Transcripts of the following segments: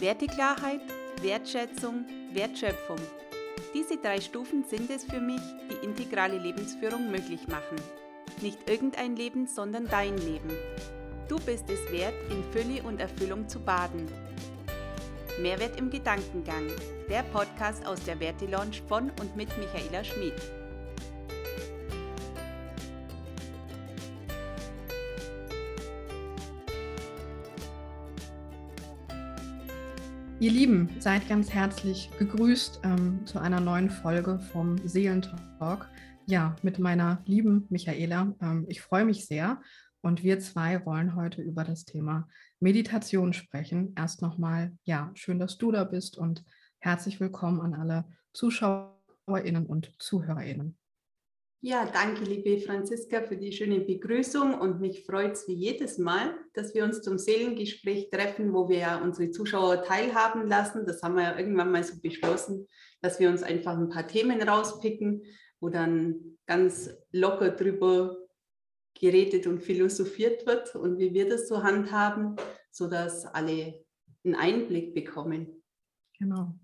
Werteklarheit, Wertschätzung, Wertschöpfung. Diese drei Stufen sind es für mich, die integrale Lebensführung möglich machen. Nicht irgendein Leben, sondern dein Leben. Du bist es wert, in Fülle und Erfüllung zu baden. Mehrwert im Gedankengang. Der Podcast aus der Werte Lounge von und mit Michaela Schmid. Ihr Lieben, seid ganz herzlich gegrüßt ähm, zu einer neuen Folge vom Seelentalk. Ja, mit meiner lieben Michaela. Ähm, ich freue mich sehr und wir zwei wollen heute über das Thema Meditation sprechen. Erst nochmal, ja, schön, dass du da bist und herzlich willkommen an alle ZuschauerInnen und ZuhörerInnen. Ja, danke, liebe Franziska, für die schöne Begrüßung und mich freut es wie jedes Mal, dass wir uns zum Seelengespräch treffen, wo wir ja unsere Zuschauer teilhaben lassen. Das haben wir ja irgendwann mal so beschlossen, dass wir uns einfach ein paar Themen rauspicken, wo dann ganz locker drüber geredet und philosophiert wird und wie wir das so handhaben, sodass alle einen Einblick bekommen. Genau.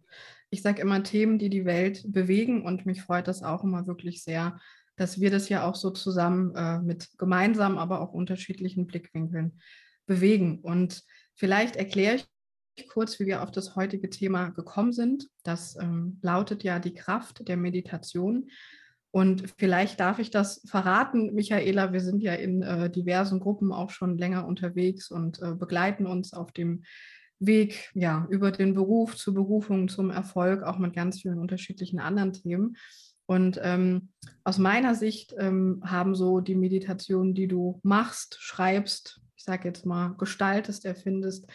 Ich sage immer Themen, die die Welt bewegen und mich freut das auch immer wirklich sehr, dass wir das ja auch so zusammen äh, mit gemeinsamen, aber auch unterschiedlichen Blickwinkeln bewegen. Und vielleicht erkläre ich kurz, wie wir auf das heutige Thema gekommen sind. Das ähm, lautet ja die Kraft der Meditation. Und vielleicht darf ich das verraten, Michaela. Wir sind ja in äh, diversen Gruppen auch schon länger unterwegs und äh, begleiten uns auf dem Weg ja, über den Beruf zur Berufung, zum Erfolg, auch mit ganz vielen unterschiedlichen anderen Themen. Und ähm, aus meiner Sicht ähm, haben so die Meditationen, die du machst, schreibst, ich sage jetzt mal, gestaltest, erfindest,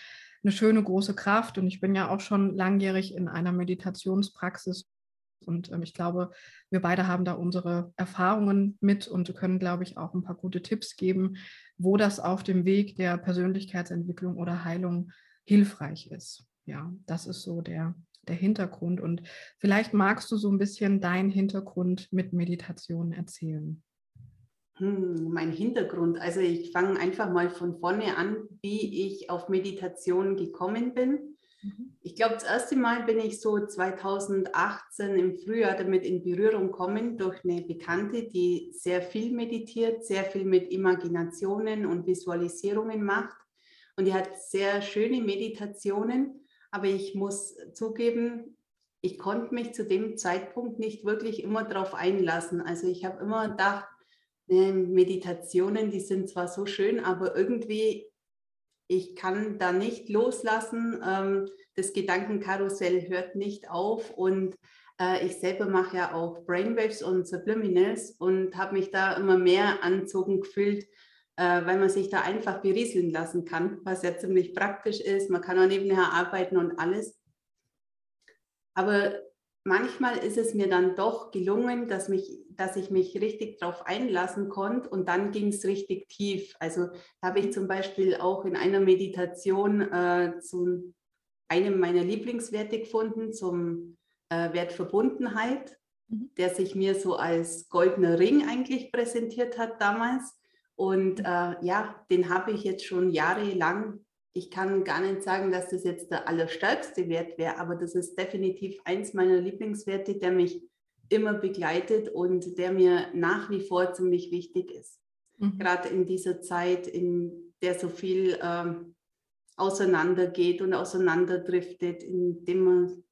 eine schöne große Kraft. Und ich bin ja auch schon langjährig in einer Meditationspraxis. Und ähm, ich glaube, wir beide haben da unsere Erfahrungen mit und können, glaube ich, auch ein paar gute Tipps geben, wo das auf dem Weg der Persönlichkeitsentwicklung oder Heilung hilfreich ist. Ja, das ist so der, der Hintergrund. Und vielleicht magst du so ein bisschen deinen Hintergrund mit Meditation erzählen. Hm, mein Hintergrund. Also ich fange einfach mal von vorne an, wie ich auf Meditation gekommen bin. Mhm. Ich glaube, das erste Mal bin ich so 2018 im Frühjahr damit in Berührung gekommen durch eine Bekannte, die sehr viel meditiert, sehr viel mit Imaginationen und Visualisierungen macht. Und die hat sehr schöne Meditationen. Aber ich muss zugeben, ich konnte mich zu dem Zeitpunkt nicht wirklich immer darauf einlassen. Also ich habe immer gedacht, ne, Meditationen, die sind zwar so schön, aber irgendwie, ich kann da nicht loslassen. Ähm, das Gedankenkarussell hört nicht auf und äh, ich selber mache ja auch Brainwaves und Subliminals und habe mich da immer mehr anzogen gefühlt, äh, weil man sich da einfach berieseln lassen kann, was ja ziemlich praktisch ist. Man kann auch nebenher arbeiten und alles. Aber manchmal ist es mir dann doch gelungen, dass, mich, dass ich mich richtig darauf einlassen konnte und dann ging es richtig tief. Also habe ich zum Beispiel auch in einer Meditation äh, zu einem meiner Lieblingswerte gefunden, zum äh, Wert Verbundenheit, mhm. der sich mir so als goldener Ring eigentlich präsentiert hat damals. Und äh, ja, den habe ich jetzt schon jahrelang. Ich kann gar nicht sagen, dass das jetzt der allerstärkste Wert wäre, aber das ist definitiv eins meiner Lieblingswerte, der mich immer begleitet und der mir nach wie vor ziemlich wichtig ist. Mhm. Gerade in dieser Zeit, in der so viel ähm, auseinandergeht und auseinanderdriftet, in dem man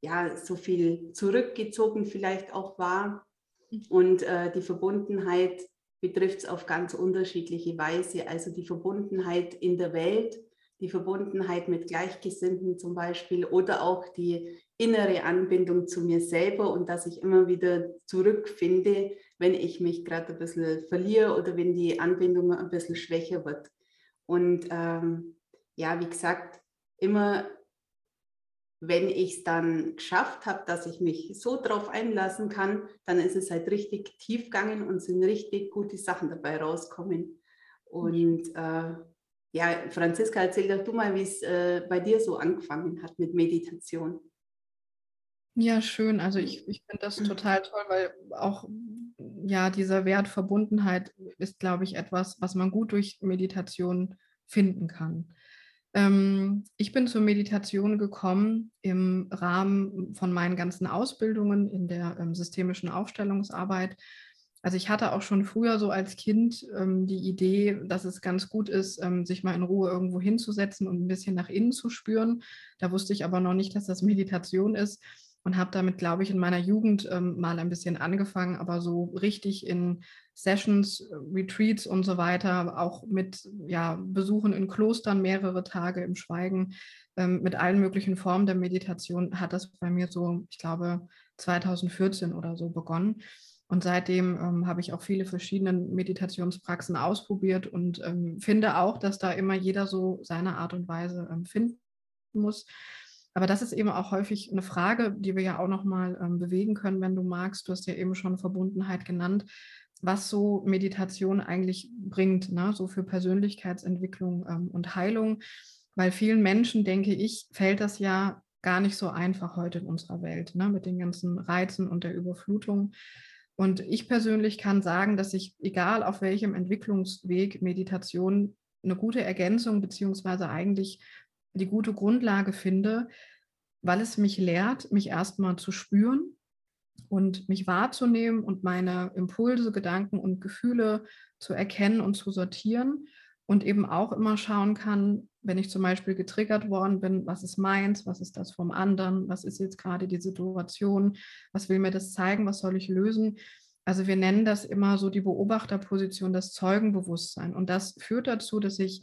ja so viel zurückgezogen vielleicht auch war. Mhm. Und äh, die Verbundenheit betrifft es auf ganz unterschiedliche Weise. Also die Verbundenheit in der Welt, die Verbundenheit mit Gleichgesinnten zum Beispiel oder auch die innere Anbindung zu mir selber und dass ich immer wieder zurückfinde, wenn ich mich gerade ein bisschen verliere oder wenn die Anbindung ein bisschen schwächer wird. Und ähm, ja, wie gesagt, immer wenn ich es dann geschafft habe, dass ich mich so drauf einlassen kann, dann ist es halt richtig tief gegangen und sind richtig gute Sachen dabei rauskommen. Und äh, ja, Franziska, erzähl doch du mal, wie es äh, bei dir so angefangen hat mit Meditation. Ja, schön. Also ich, ich finde das total toll, weil auch ja, dieser Wert Verbundenheit ist, glaube ich, etwas, was man gut durch Meditation finden kann. Ähm, ich bin zur Meditation gekommen im Rahmen von meinen ganzen Ausbildungen in der ähm, systemischen Aufstellungsarbeit. Also ich hatte auch schon früher so als Kind ähm, die Idee, dass es ganz gut ist, sich mal in Ruhe irgendwo hinzusetzen und ein bisschen nach innen zu spüren. Da wusste ich aber noch nicht, dass das Meditation ist und habe damit, glaube ich, in meiner Jugend mal ein bisschen angefangen, aber so richtig in Sessions, äh, Retreats und so weiter, auch mit ja, Besuchen in Klostern mehrere Tage im Schweigen, ähm, mit allen möglichen Formen der Meditation, hat das bei mir so, ich glaube, 2014 oder so begonnen. Und seitdem ähm, habe ich auch viele verschiedene Meditationspraxen ausprobiert und ähm, finde auch, dass da immer jeder so seine Art und Weise ähm, finden muss. Aber das ist eben auch häufig eine Frage, die wir ja auch nochmal ähm, bewegen können, wenn du magst. Du hast ja eben schon Verbundenheit genannt, was so Meditation eigentlich bringt, ne? so für Persönlichkeitsentwicklung ähm, und Heilung. Weil vielen Menschen, denke ich, fällt das ja gar nicht so einfach heute in unserer Welt, ne? mit den ganzen Reizen und der Überflutung. Und ich persönlich kann sagen, dass ich, egal auf welchem Entwicklungsweg, Meditation eine gute Ergänzung beziehungsweise eigentlich die gute Grundlage finde, weil es mich lehrt, mich erstmal zu spüren und mich wahrzunehmen und meine Impulse, Gedanken und Gefühle zu erkennen und zu sortieren und eben auch immer schauen kann, wenn ich zum Beispiel getriggert worden bin, was ist meins, was ist das vom anderen, was ist jetzt gerade die Situation, was will mir das zeigen, was soll ich lösen. Also wir nennen das immer so die Beobachterposition, das Zeugenbewusstsein. Und das führt dazu, dass ich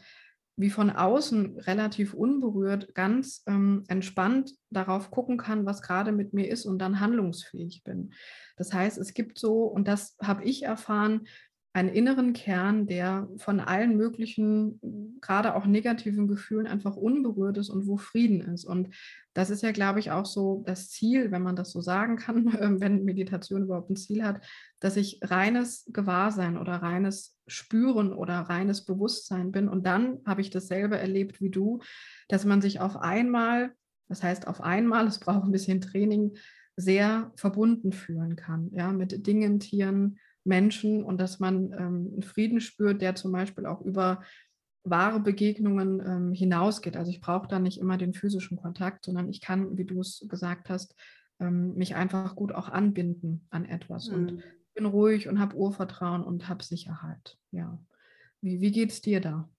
wie von außen relativ unberührt, ganz ähm, entspannt darauf gucken kann, was gerade mit mir ist und dann handlungsfähig bin. Das heißt, es gibt so, und das habe ich erfahren, einen inneren Kern, der von allen möglichen, gerade auch negativen Gefühlen einfach unberührt ist und wo Frieden ist. Und das ist ja, glaube ich, auch so das Ziel, wenn man das so sagen kann, wenn Meditation überhaupt ein Ziel hat, dass ich reines Gewahrsein oder reines Spüren oder reines Bewusstsein bin. Und dann habe ich dasselbe erlebt wie du, dass man sich auf einmal, das heißt auf einmal, es braucht ein bisschen Training, sehr verbunden fühlen kann, ja, mit Dingen, Tieren, Menschen und dass man ähm, einen Frieden spürt, der zum Beispiel auch über wahre Begegnungen ähm, hinausgeht. Also ich brauche da nicht immer den physischen Kontakt, sondern ich kann, wie du es gesagt hast, ähm, mich einfach gut auch anbinden an etwas mhm. und bin ruhig und habe Urvertrauen und habe Sicherheit. Ja. Wie, wie geht es dir da?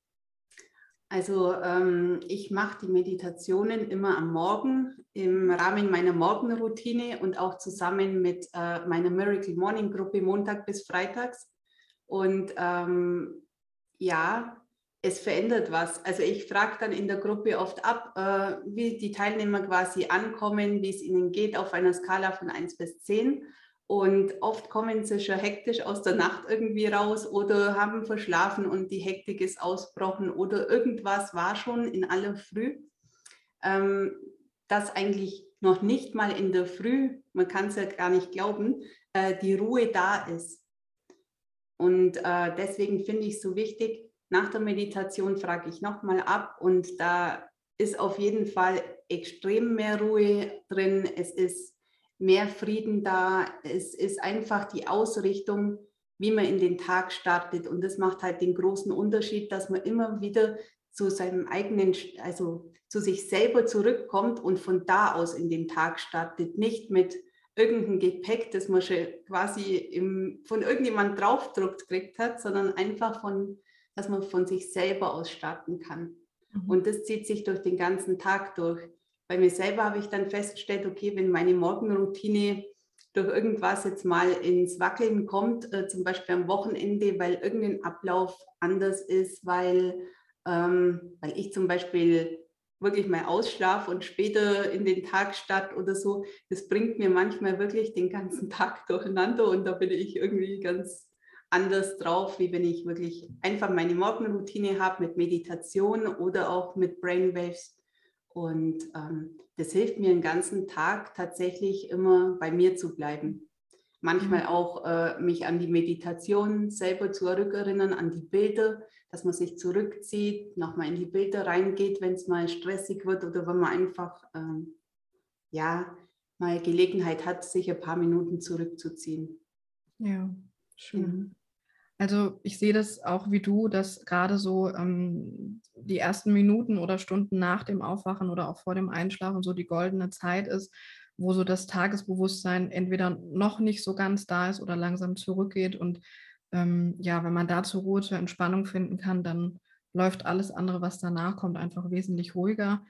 Also ähm, ich mache die Meditationen immer am Morgen im Rahmen meiner Morgenroutine und auch zusammen mit äh, meiner Miracle Morning Gruppe Montag bis Freitags. Und ähm, ja, es verändert was. Also ich frage dann in der Gruppe oft ab, äh, wie die Teilnehmer quasi ankommen, wie es ihnen geht auf einer Skala von 1 bis 10. Und oft kommen sie schon hektisch aus der Nacht irgendwie raus oder haben verschlafen und die Hektik ist ausbrochen oder irgendwas war schon in aller Früh, ähm, dass eigentlich noch nicht mal in der Früh, man kann es ja gar nicht glauben, äh, die Ruhe da ist. Und äh, deswegen finde ich es so wichtig, nach der Meditation frage ich nochmal ab und da ist auf jeden Fall extrem mehr Ruhe drin. Es ist mehr Frieden da. Es ist einfach die Ausrichtung, wie man in den Tag startet. Und das macht halt den großen Unterschied, dass man immer wieder zu seinem eigenen, also zu sich selber zurückkommt und von da aus in den Tag startet. Nicht mit irgendeinem Gepäck, das man schon quasi im, von irgendjemand draufdruckt gekriegt hat, sondern einfach von, dass man von sich selber aus starten kann. Mhm. Und das zieht sich durch den ganzen Tag durch bei mir selber habe ich dann festgestellt, okay, wenn meine Morgenroutine durch irgendwas jetzt mal ins Wackeln kommt, äh, zum Beispiel am Wochenende, weil irgendein Ablauf anders ist, weil, ähm, weil ich zum Beispiel wirklich mal ausschlafe und später in den Tag statt oder so, das bringt mir manchmal wirklich den ganzen Tag durcheinander und da bin ich irgendwie ganz anders drauf, wie wenn ich wirklich einfach meine Morgenroutine habe mit Meditation oder auch mit Brainwaves und ähm, das hilft mir den ganzen Tag tatsächlich immer bei mir zu bleiben. Manchmal mhm. auch äh, mich an die Meditation selber zurückerinnern, an die Bilder, dass man sich zurückzieht, nochmal in die Bilder reingeht, wenn es mal stressig wird oder wenn man einfach ähm, ja mal Gelegenheit hat, sich ein paar Minuten zurückzuziehen. Ja, schön. Also ich sehe das auch wie du, dass gerade so ähm, die ersten Minuten oder Stunden nach dem Aufwachen oder auch vor dem Einschlafen so die goldene Zeit ist, wo so das Tagesbewusstsein entweder noch nicht so ganz da ist oder langsam zurückgeht. Und ähm, ja, wenn man da zur Ruhe, zur Entspannung finden kann, dann läuft alles andere, was danach kommt, einfach wesentlich ruhiger.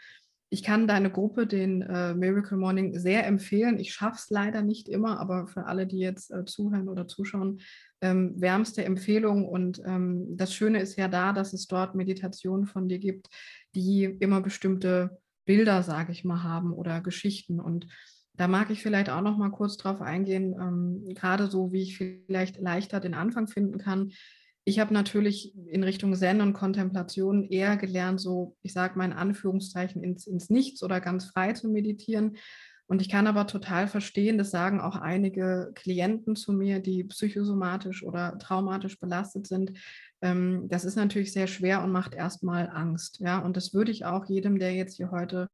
Ich kann deine Gruppe, den äh, Miracle Morning, sehr empfehlen. Ich schaffe es leider nicht immer, aber für alle, die jetzt äh, zuhören oder zuschauen, ähm, wärmste Empfehlung. Und ähm, das Schöne ist ja da, dass es dort Meditationen von dir gibt, die immer bestimmte Bilder, sage ich mal, haben oder Geschichten. Und da mag ich vielleicht auch noch mal kurz drauf eingehen, ähm, gerade so, wie ich vielleicht leichter den Anfang finden kann. Ich habe natürlich in Richtung Zen und Kontemplation eher gelernt, so, ich sage mal in Anführungszeichen, ins, ins Nichts oder ganz frei zu meditieren. Und ich kann aber total verstehen, das sagen auch einige Klienten zu mir, die psychosomatisch oder traumatisch belastet sind. Ähm, das ist natürlich sehr schwer und macht erstmal Angst. Ja, und das würde ich auch jedem, der jetzt hier heute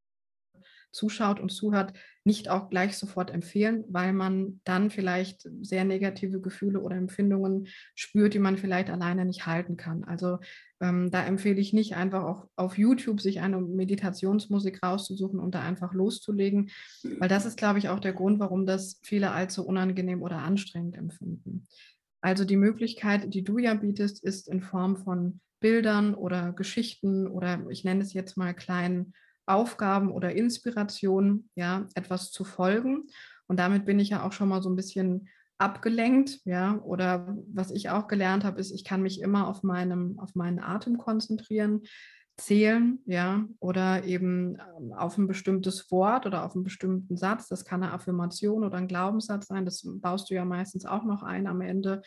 zuschaut und zuhört, nicht auch gleich sofort empfehlen, weil man dann vielleicht sehr negative Gefühle oder Empfindungen spürt, die man vielleicht alleine nicht halten kann. Also ähm, da empfehle ich nicht einfach auch auf YouTube sich eine Meditationsmusik rauszusuchen und da einfach loszulegen, weil das ist, glaube ich, auch der Grund, warum das viele allzu unangenehm oder anstrengend empfinden. Also die Möglichkeit, die du ja bietest, ist in Form von Bildern oder Geschichten oder ich nenne es jetzt mal kleinen Aufgaben oder Inspirationen, ja, etwas zu folgen. Und damit bin ich ja auch schon mal so ein bisschen abgelenkt, ja, oder was ich auch gelernt habe, ist, ich kann mich immer auf meinem, auf meinen Atem konzentrieren, zählen, ja, oder eben ähm, auf ein bestimmtes Wort oder auf einen bestimmten Satz. Das kann eine Affirmation oder ein Glaubenssatz sein. Das baust du ja meistens auch noch ein am Ende.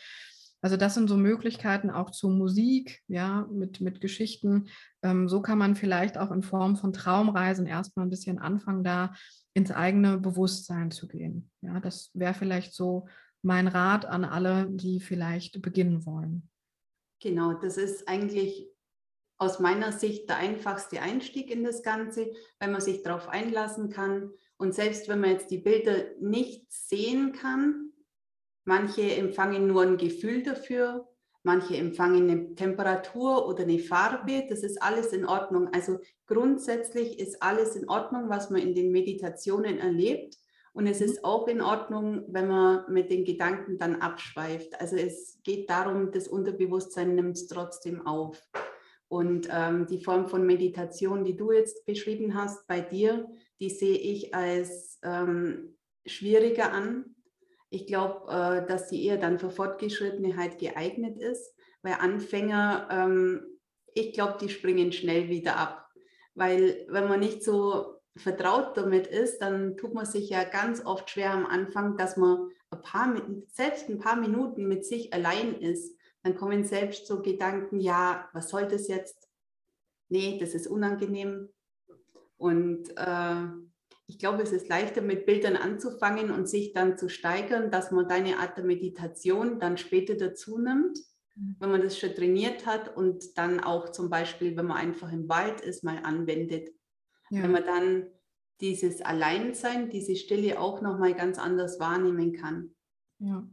Also das sind so Möglichkeiten auch zur Musik, ja, mit, mit Geschichten. Ähm, so kann man vielleicht auch in Form von Traumreisen erstmal ein bisschen anfangen, da ins eigene Bewusstsein zu gehen. Ja, das wäre vielleicht so mein Rat an alle, die vielleicht beginnen wollen. Genau, das ist eigentlich aus meiner Sicht der einfachste Einstieg in das Ganze, weil man sich darauf einlassen kann. Und selbst wenn man jetzt die Bilder nicht sehen kann, Manche empfangen nur ein Gefühl dafür, manche empfangen eine Temperatur oder eine Farbe. Das ist alles in Ordnung. Also grundsätzlich ist alles in Ordnung, was man in den Meditationen erlebt. Und es ist auch in Ordnung, wenn man mit den Gedanken dann abschweift. Also es geht darum, das Unterbewusstsein nimmt es trotzdem auf. Und ähm, die Form von Meditation, die du jetzt beschrieben hast bei dir, die sehe ich als ähm, schwieriger an, ich glaube, äh, dass sie eher dann für Fortgeschrittene geeignet ist, weil Anfänger, ähm, ich glaube, die springen schnell wieder ab. Weil wenn man nicht so vertraut damit ist, dann tut man sich ja ganz oft schwer am Anfang, dass man ein paar, selbst ein paar Minuten mit sich allein ist. Dann kommen selbst so Gedanken, ja, was soll das jetzt? Nee, das ist unangenehm. Und äh, ich glaube, es ist leichter mit Bildern anzufangen und sich dann zu steigern, dass man deine Art der Meditation dann später dazu nimmt, mhm. wenn man das schon trainiert hat und dann auch zum Beispiel, wenn man einfach im Wald ist, mal anwendet. Ja. Wenn man dann dieses Alleinsein, diese Stille auch nochmal ganz anders wahrnehmen kann. Ja,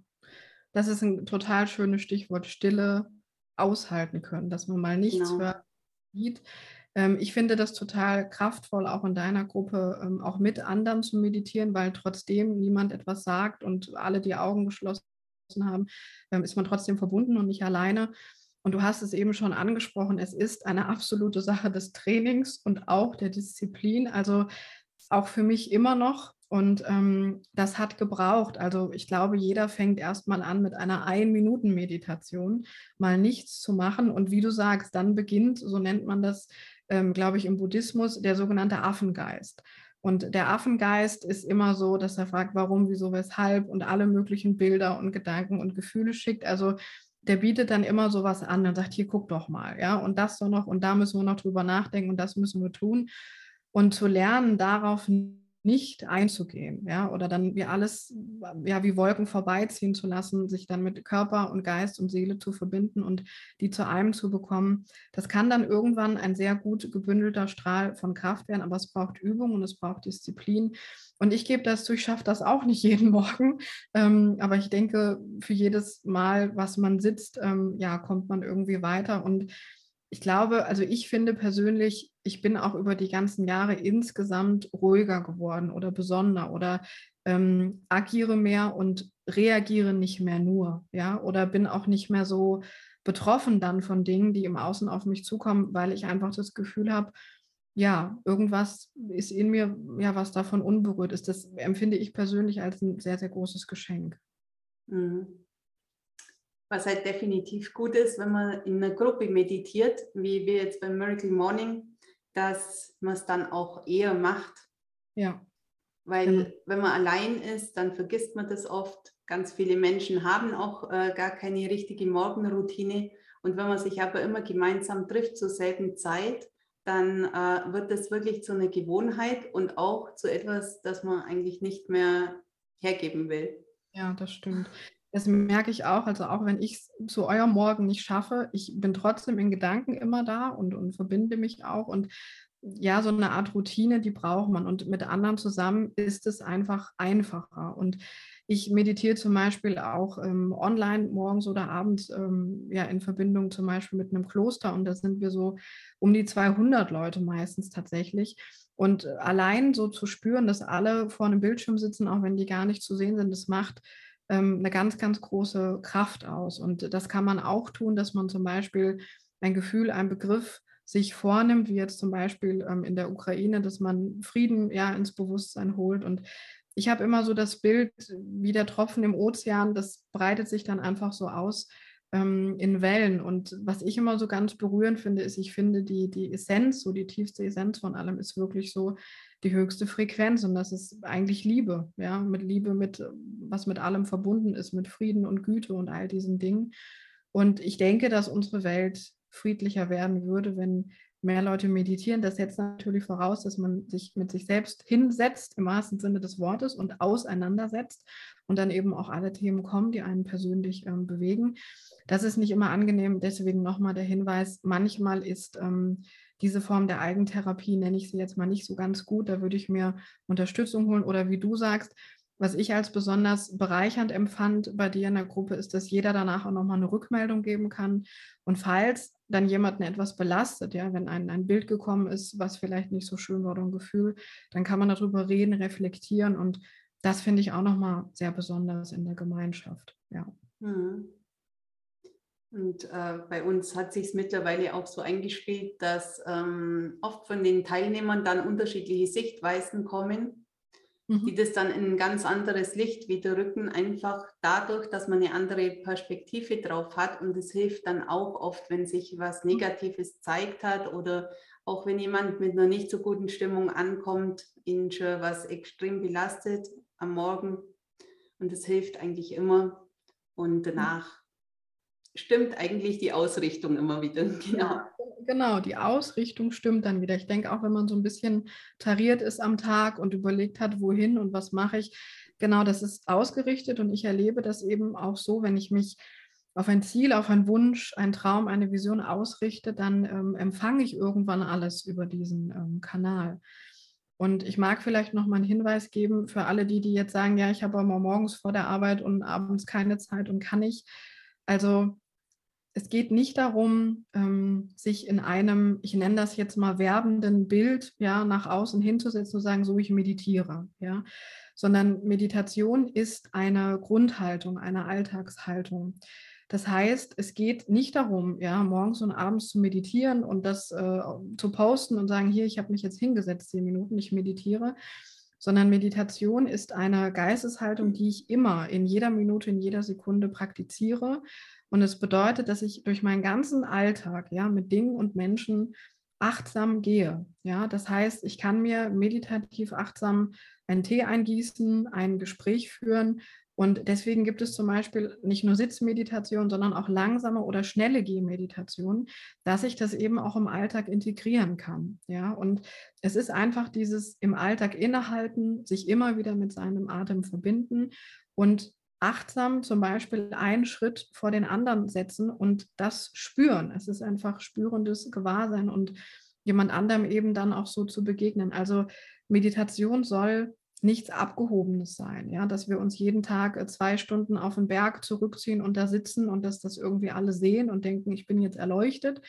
das ist ein total schönes Stichwort, Stille aushalten können, dass man mal nichts genau. hört, sieht. Ähm, ich finde das total kraftvoll, auch in deiner Gruppe, ähm, auch mit anderen zu meditieren, weil trotzdem niemand etwas sagt und alle die Augen geschlossen haben, ähm, ist man trotzdem verbunden und nicht alleine. Und du hast es eben schon angesprochen, es ist eine absolute Sache des Trainings und auch der Disziplin. Also auch für mich immer noch. Und ähm, das hat gebraucht. Also ich glaube, jeder fängt erstmal an mit einer Ein-Minuten-Meditation, mal nichts zu machen. Und wie du sagst, dann beginnt, so nennt man das, ähm, glaube ich, im Buddhismus der sogenannte Affengeist. Und der Affengeist ist immer so, dass er fragt, warum, wieso, weshalb und alle möglichen Bilder und Gedanken und Gefühle schickt. Also der bietet dann immer sowas an und sagt, hier guck doch mal, ja, und das doch noch und da müssen wir noch drüber nachdenken und das müssen wir tun. Und zu lernen, darauf nicht einzugehen, ja, oder dann wie alles, ja, wie Wolken vorbeiziehen zu lassen, sich dann mit Körper und Geist und Seele zu verbinden und die zu einem zu bekommen. Das kann dann irgendwann ein sehr gut gebündelter Strahl von Kraft werden, aber es braucht Übung und es braucht Disziplin. Und ich gebe das zu, ich schaffe das auch nicht jeden Morgen. Ähm, aber ich denke, für jedes Mal, was man sitzt, ähm, ja, kommt man irgendwie weiter. Und ich glaube, also ich finde persönlich, ich bin auch über die ganzen Jahre insgesamt ruhiger geworden oder besonderer oder ähm, agiere mehr und reagiere nicht mehr nur, ja, oder bin auch nicht mehr so betroffen dann von Dingen, die im Außen auf mich zukommen, weil ich einfach das Gefühl habe, ja, irgendwas ist in mir, ja, was davon unberührt ist. Das empfinde ich persönlich als ein sehr, sehr großes Geschenk. Mhm. Was halt definitiv gut ist, wenn man in einer Gruppe meditiert, wie wir jetzt beim Miracle Morning, dass man es dann auch eher macht. Ja. Weil mhm. wenn man allein ist, dann vergisst man das oft. Ganz viele Menschen haben auch äh, gar keine richtige Morgenroutine. Und wenn man sich aber immer gemeinsam trifft zur selben Zeit, dann äh, wird das wirklich zu einer Gewohnheit und auch zu etwas, das man eigentlich nicht mehr hergeben will. Ja, das stimmt. Das merke ich auch. Also auch wenn ich es zu eurem Morgen nicht schaffe, ich bin trotzdem in Gedanken immer da und, und verbinde mich auch. Und ja, so eine Art Routine, die braucht man. Und mit anderen zusammen ist es einfach einfacher. Und ich meditiere zum Beispiel auch ähm, online morgens oder abends ähm, ja, in Verbindung zum Beispiel mit einem Kloster. Und da sind wir so um die 200 Leute meistens tatsächlich. Und allein so zu spüren, dass alle vor einem Bildschirm sitzen, auch wenn die gar nicht zu sehen sind, das macht ähm, eine ganz, ganz große Kraft aus. Und das kann man auch tun, dass man zum Beispiel ein Gefühl, ein Begriff sich vornimmt, wie jetzt zum Beispiel ähm, in der Ukraine, dass man Frieden ja ins Bewusstsein holt. Und ich habe immer so das Bild, wie der Tropfen im Ozean, das breitet sich dann einfach so aus ähm, in Wellen. Und was ich immer so ganz berührend finde, ist, ich finde, die, die Essenz, so die tiefste Essenz von allem ist wirklich so die höchste Frequenz. Und das ist eigentlich Liebe, ja, mit Liebe, mit was mit allem verbunden ist, mit Frieden und Güte und all diesen Dingen. Und ich denke, dass unsere Welt friedlicher werden würde, wenn mehr Leute meditieren. Das setzt natürlich voraus, dass man sich mit sich selbst hinsetzt, im wahrsten Sinne des Wortes, und auseinandersetzt und dann eben auch alle Themen kommen, die einen persönlich ähm, bewegen. Das ist nicht immer angenehm. Deswegen nochmal der Hinweis, manchmal ist ähm, diese Form der Eigentherapie, nenne ich sie jetzt mal nicht so ganz gut. Da würde ich mir Unterstützung holen oder wie du sagst, was ich als besonders bereichernd empfand bei dir in der Gruppe, ist, dass jeder danach auch nochmal eine Rückmeldung geben kann. Und falls dann jemanden etwas belastet, ja, wenn ein, ein Bild gekommen ist, was vielleicht nicht so schön war oder ein Gefühl, dann kann man darüber reden, reflektieren und das finde ich auch nochmal sehr besonders in der Gemeinschaft. Ja. Mhm. Und äh, bei uns hat sich es mittlerweile auch so eingespielt, dass ähm, oft von den Teilnehmern dann unterschiedliche Sichtweisen kommen, mhm. die das dann in ein ganz anderes Licht wieder rücken, einfach dadurch, dass man eine andere Perspektive drauf hat. Und es hilft dann auch oft, wenn sich was mhm. Negatives zeigt hat oder auch wenn jemand mit einer nicht so guten Stimmung ankommt, ihn schon was extrem belastet am Morgen. Und es hilft eigentlich immer. Und danach stimmt eigentlich die Ausrichtung immer wieder. Genau. genau, die Ausrichtung stimmt dann wieder. Ich denke auch, wenn man so ein bisschen tariert ist am Tag und überlegt hat, wohin und was mache ich, genau, das ist ausgerichtet und ich erlebe das eben auch so, wenn ich mich auf ein Ziel, auf einen Wunsch, einen Traum, eine Vision ausrichte, dann ähm, empfange ich irgendwann alles über diesen ähm, Kanal. Und ich mag vielleicht noch mal einen Hinweis geben für alle die, die jetzt sagen, ja, ich habe aber morgens vor der Arbeit und abends keine Zeit und kann nicht. Also es geht nicht darum, ähm, sich in einem, ich nenne das jetzt mal werbenden Bild, ja, nach außen hinzusetzen und sagen, so ich meditiere, ja, sondern Meditation ist eine Grundhaltung, eine Alltagshaltung. Das heißt, es geht nicht darum, ja, morgens und abends zu meditieren und das äh, zu posten und sagen, hier, ich habe mich jetzt hingesetzt, zehn Minuten, ich meditiere, sondern Meditation ist eine Geisteshaltung, die ich immer in jeder Minute, in jeder Sekunde praktiziere und es bedeutet, dass ich durch meinen ganzen Alltag ja, mit Dingen und Menschen achtsam gehe. Ja, das heißt, ich kann mir meditativ achtsam einen Tee eingießen, ein Gespräch führen Und deswegen gibt es zum Beispiel nicht nur Sitzmeditation, sondern auch langsame oder schnelle Gehmeditation, dass ich das eben auch im Alltag integrieren kann. Ja, und es ist einfach dieses im Alltag innehalten, sich immer wieder mit seinem Atem verbinden und achtsam zum Beispiel einen Schritt vor den anderen setzen und das spüren. Es ist einfach spürendes Gewahrsein und jemand anderem eben dann auch so zu begegnen. Also Meditation soll nichts Abgehobenes sein, ja, dass wir uns jeden Tag äh, zwei Stunden auf den Berg zurückziehen und da sitzen und dass das irgendwie alle sehen und denken, ich bin jetzt erleuchtet.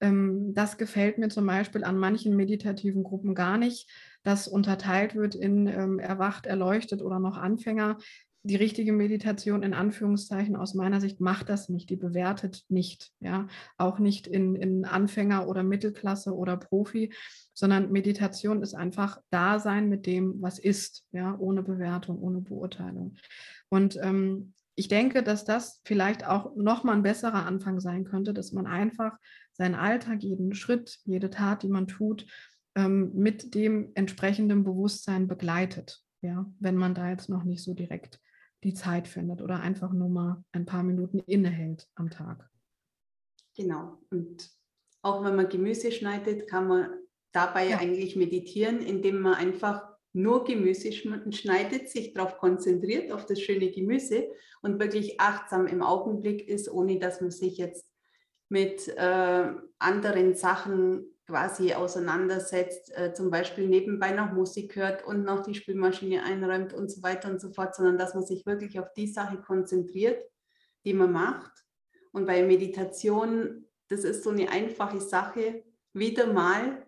Ähm, das gefällt mir zum Beispiel an manchen meditativen Gruppen gar nicht, dass unterteilt wird in ähm, erwacht, erleuchtet oder noch Anfänger die richtige Meditation in Anführungszeichen aus meiner Sicht macht das nicht, die bewertet nicht, ja, auch nicht in, in Anfänger oder Mittelklasse oder Profi, sondern Meditation ist einfach Dasein mit dem, was ist, ja, ohne Bewertung, ohne Beurteilung. Und ähm, ich denke, dass das vielleicht auch nochmal ein besserer Anfang sein könnte, dass man einfach seinen Alltag, jeden Schritt, jede Tat, die man tut, ähm, mit dem entsprechenden Bewusstsein begleitet, ja, wenn man da jetzt noch nicht so direkt die Zeit findet oder einfach nur mal ein paar Minuten innehält am Tag. Genau. Und auch wenn man Gemüse schneidet, kann man dabei ja. eigentlich meditieren, indem man einfach nur Gemüse schneidet, sich darauf konzentriert, auf das schöne Gemüse und wirklich achtsam im Augenblick ist, ohne dass man sich jetzt mit äh, anderen Sachen quasi auseinandersetzt, äh, zum Beispiel nebenbei noch Musik hört und noch die Spülmaschine einräumt und so weiter und so fort, sondern dass man sich wirklich auf die Sache konzentriert, die man macht. Und bei Meditation, das ist so eine einfache Sache, wieder mal,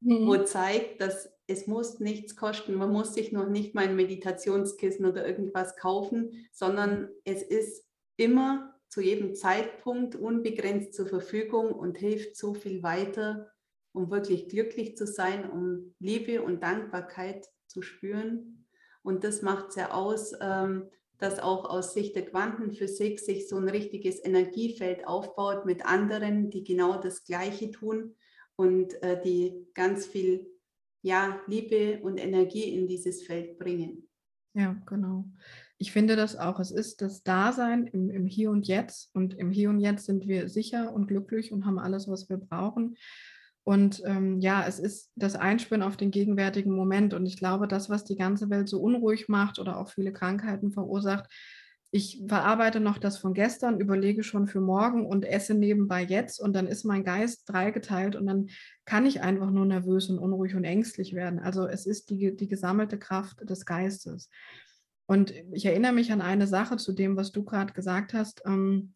mhm. wo zeigt, dass es muss nichts kosten. Man muss sich noch nicht mal ein Meditationskissen oder irgendwas kaufen, sondern es ist immer zu jedem Zeitpunkt unbegrenzt zur Verfügung und hilft so viel weiter, um wirklich glücklich zu sein, um Liebe und Dankbarkeit zu spüren. Und das macht es ja aus, ähm, dass auch aus Sicht der Quantenphysik sich so ein richtiges Energiefeld aufbaut mit anderen, die genau das Gleiche tun und äh, die ganz viel ja, Liebe und Energie in dieses Feld bringen. Ja, genau. Ich finde das auch. Es ist das Dasein im, im Hier und Jetzt. Und im Hier und Jetzt sind wir sicher und glücklich und haben alles, was wir brauchen. Und ähm, ja, es ist das Einspüren auf den gegenwärtigen Moment. Und ich glaube, das, was die ganze Welt so unruhig macht oder auch viele Krankheiten verursacht, ich verarbeite noch das von gestern, überlege schon für morgen und esse nebenbei jetzt und dann ist mein Geist dreigeteilt und dann kann ich einfach nur nervös und unruhig und ängstlich werden. Also es ist die, die gesammelte Kraft des Geistes. Und ich erinnere mich an eine Sache zu dem, was du gerade gesagt hast, ähm,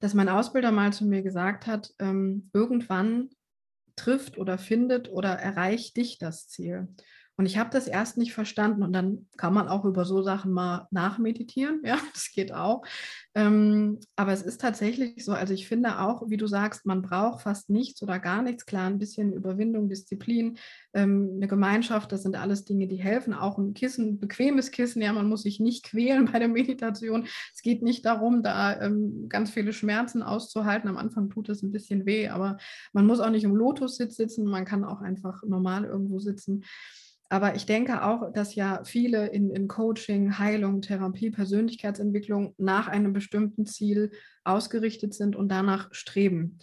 dass mein Ausbilder mal zu mir gesagt hat, ähm, irgendwann trifft oder findet oder erreicht dich das Ziel. Und ich habe das erst nicht verstanden und dann kann man auch über so Sachen mal nachmeditieren, ja, das geht auch. Ähm, aber es ist tatsächlich so, also ich finde auch, wie du sagst, man braucht fast nichts oder gar nichts, klar, ein bisschen Überwindung, Disziplin, ähm, eine Gemeinschaft, das sind alles Dinge, die helfen. Auch ein Kissen, ein bequemes Kissen, ja, man muss sich nicht quälen bei der Meditation. Es geht nicht darum, da ähm, ganz viele Schmerzen auszuhalten. Am Anfang tut es ein bisschen weh, aber man muss auch nicht im Lotussitz sitzen, man kann auch einfach normal irgendwo sitzen. Aber ich denke auch, dass ja viele in, in Coaching, Heilung, Therapie, Persönlichkeitsentwicklung nach einem bestimmten Ziel ausgerichtet sind und danach streben.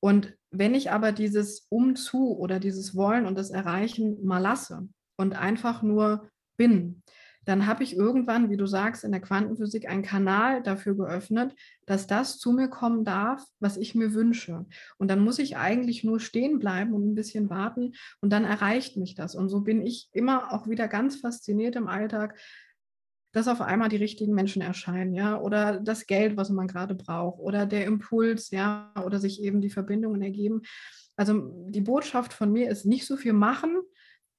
Und wenn ich aber dieses Umzu oder dieses Wollen und das Erreichen mal lasse und einfach nur bin, dann habe ich irgendwann, wie du sagst, in der Quantenphysik einen Kanal dafür geöffnet, dass das zu mir kommen darf, was ich mir wünsche. Und dann muss ich eigentlich nur stehen bleiben und ein bisschen warten und dann erreicht mich das. Und so bin ich immer auch wieder ganz fasziniert im Alltag, dass auf einmal die richtigen Menschen erscheinen, ja, oder das Geld, was man gerade braucht, oder der Impuls, ja, oder sich eben die Verbindungen ergeben. Also die Botschaft von mir ist nicht so viel machen,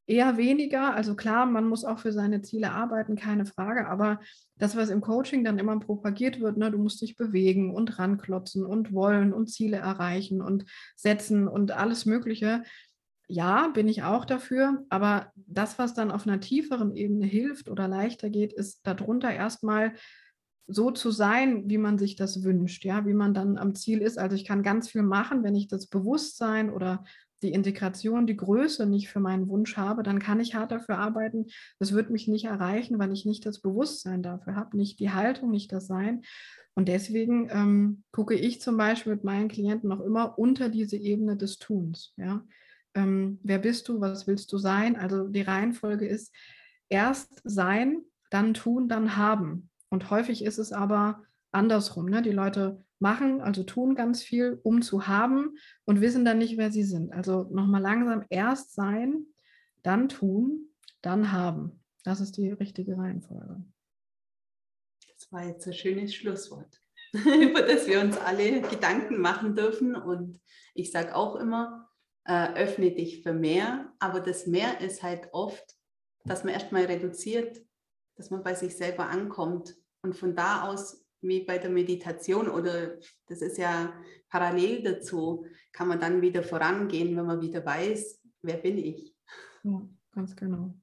eher weniger. Also klar, man muss auch für seine Ziele arbeiten, keine Frage. Aber das, was im Coaching dann immer propagiert wird, ne, du musst dich bewegen und ranklotzen und wollen und Ziele erreichen und setzen und alles Mögliche. Ja, bin ich auch dafür. Aber das, was dann auf einer tieferen Ebene hilft oder leichter geht, ist darunter erstmal so zu sein, wie man sich das wünscht, ja, wie man dann am Ziel ist. Also ich kann ganz viel machen, wenn ich das Bewusstsein oder die Integration, die Größe nicht für meinen Wunsch habe, dann kann ich hart dafür arbeiten. Das wird mich nicht erreichen, weil ich nicht das Bewusstsein dafür habe, nicht die Haltung, nicht das Sein. Und deswegen ähm, gucke ich zum Beispiel mit meinen Klienten noch immer unter diese Ebene des Tuns. Ja? Ähm, wer bist du? Was willst du sein? Also die Reihenfolge ist erst sein, dann tun, dann haben. Und häufig ist es aber andersrum. Ne? Die Leute machen, also tun ganz viel, um zu haben und wissen dann nicht, wer sie sind. Also nochmal langsam erst sein, dann tun, dann haben. Das ist die richtige Reihenfolge. Das war jetzt ein schönes Schlusswort, über das wir uns alle Gedanken machen dürfen. Und ich sage auch immer, äh, öffne dich für mehr. Aber das Mehr ist halt oft, dass man erstmal reduziert, dass man bei sich selber ankommt und von da aus wie bei der Meditation oder das ist ja parallel dazu, kann man dann wieder vorangehen, wenn man wieder weiß, wer bin ich. Ja, ganz genau.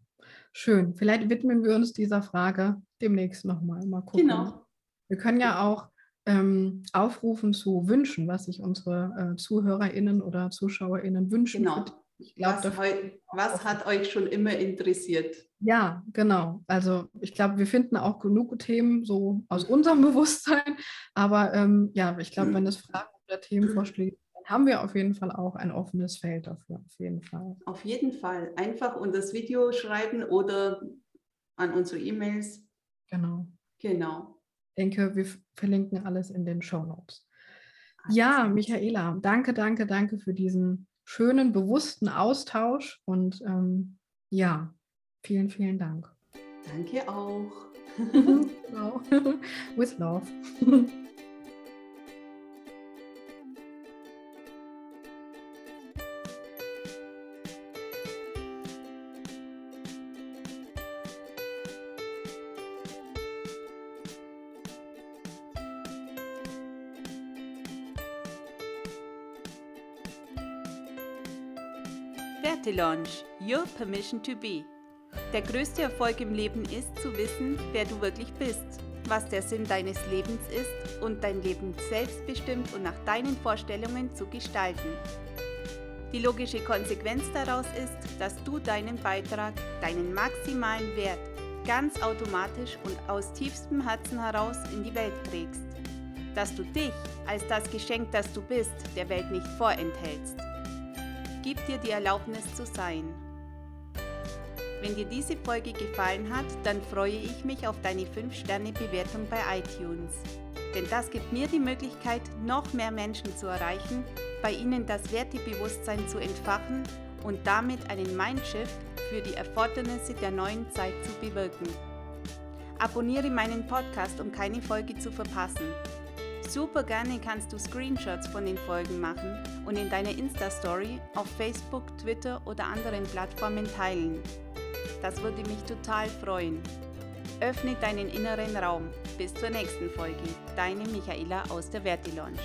Schön. Vielleicht widmen wir uns dieser Frage demnächst nochmal. Mal gucken. Genau. Wir können ja auch ähm, aufrufen zu Wünschen, was sich unsere äh, ZuhörerInnen oder ZuschauerInnen wünschen. Genau. Ich glaub, was, was hat euch schon immer interessiert? Ja, genau. Also ich glaube, wir finden auch genug Themen so aus unserem Bewusstsein. Aber ähm, ja, ich glaube, wenn es Fragen oder Themenvorschläge dann haben wir auf jeden Fall auch ein offenes Feld dafür. Auf jeden Fall. Auf jeden Fall. Einfach unter das Video schreiben oder an unsere E-Mails. Genau. Genau. Ich denke, wir verlinken alles in den Show Notes. Ja, Michaela, danke, danke, danke für diesen schönen, bewussten Austausch und ähm, ja, vielen, vielen Dank. Danke auch. With love. Launch Your Permission to Be. Der größte Erfolg im Leben ist zu wissen, wer du wirklich bist, was der Sinn deines Lebens ist und dein Leben selbstbestimmt und nach deinen Vorstellungen zu gestalten. Die logische Konsequenz daraus ist, dass du deinen Beitrag, deinen maximalen Wert ganz automatisch und aus tiefstem Herzen heraus in die Welt trägst. Dass du dich als das Geschenk, das du bist, der Welt nicht vorenthältst. Gib dir die Erlaubnis zu sein. Wenn dir diese Folge gefallen hat, dann freue ich mich auf deine 5-Sterne-Bewertung bei iTunes. Denn das gibt mir die Möglichkeit, noch mehr Menschen zu erreichen, bei ihnen das Wertebewusstsein zu entfachen und damit einen Mindshift für die Erfordernisse der neuen Zeit zu bewirken. Abonniere meinen Podcast, um keine Folge zu verpassen. Super gerne kannst du Screenshots von den Folgen machen und in deiner Insta-Story auf Facebook, Twitter oder anderen Plattformen teilen. Das würde mich total freuen. Öffne deinen inneren Raum. Bis zur nächsten Folge. Deine Michaela aus der Vertilaunch.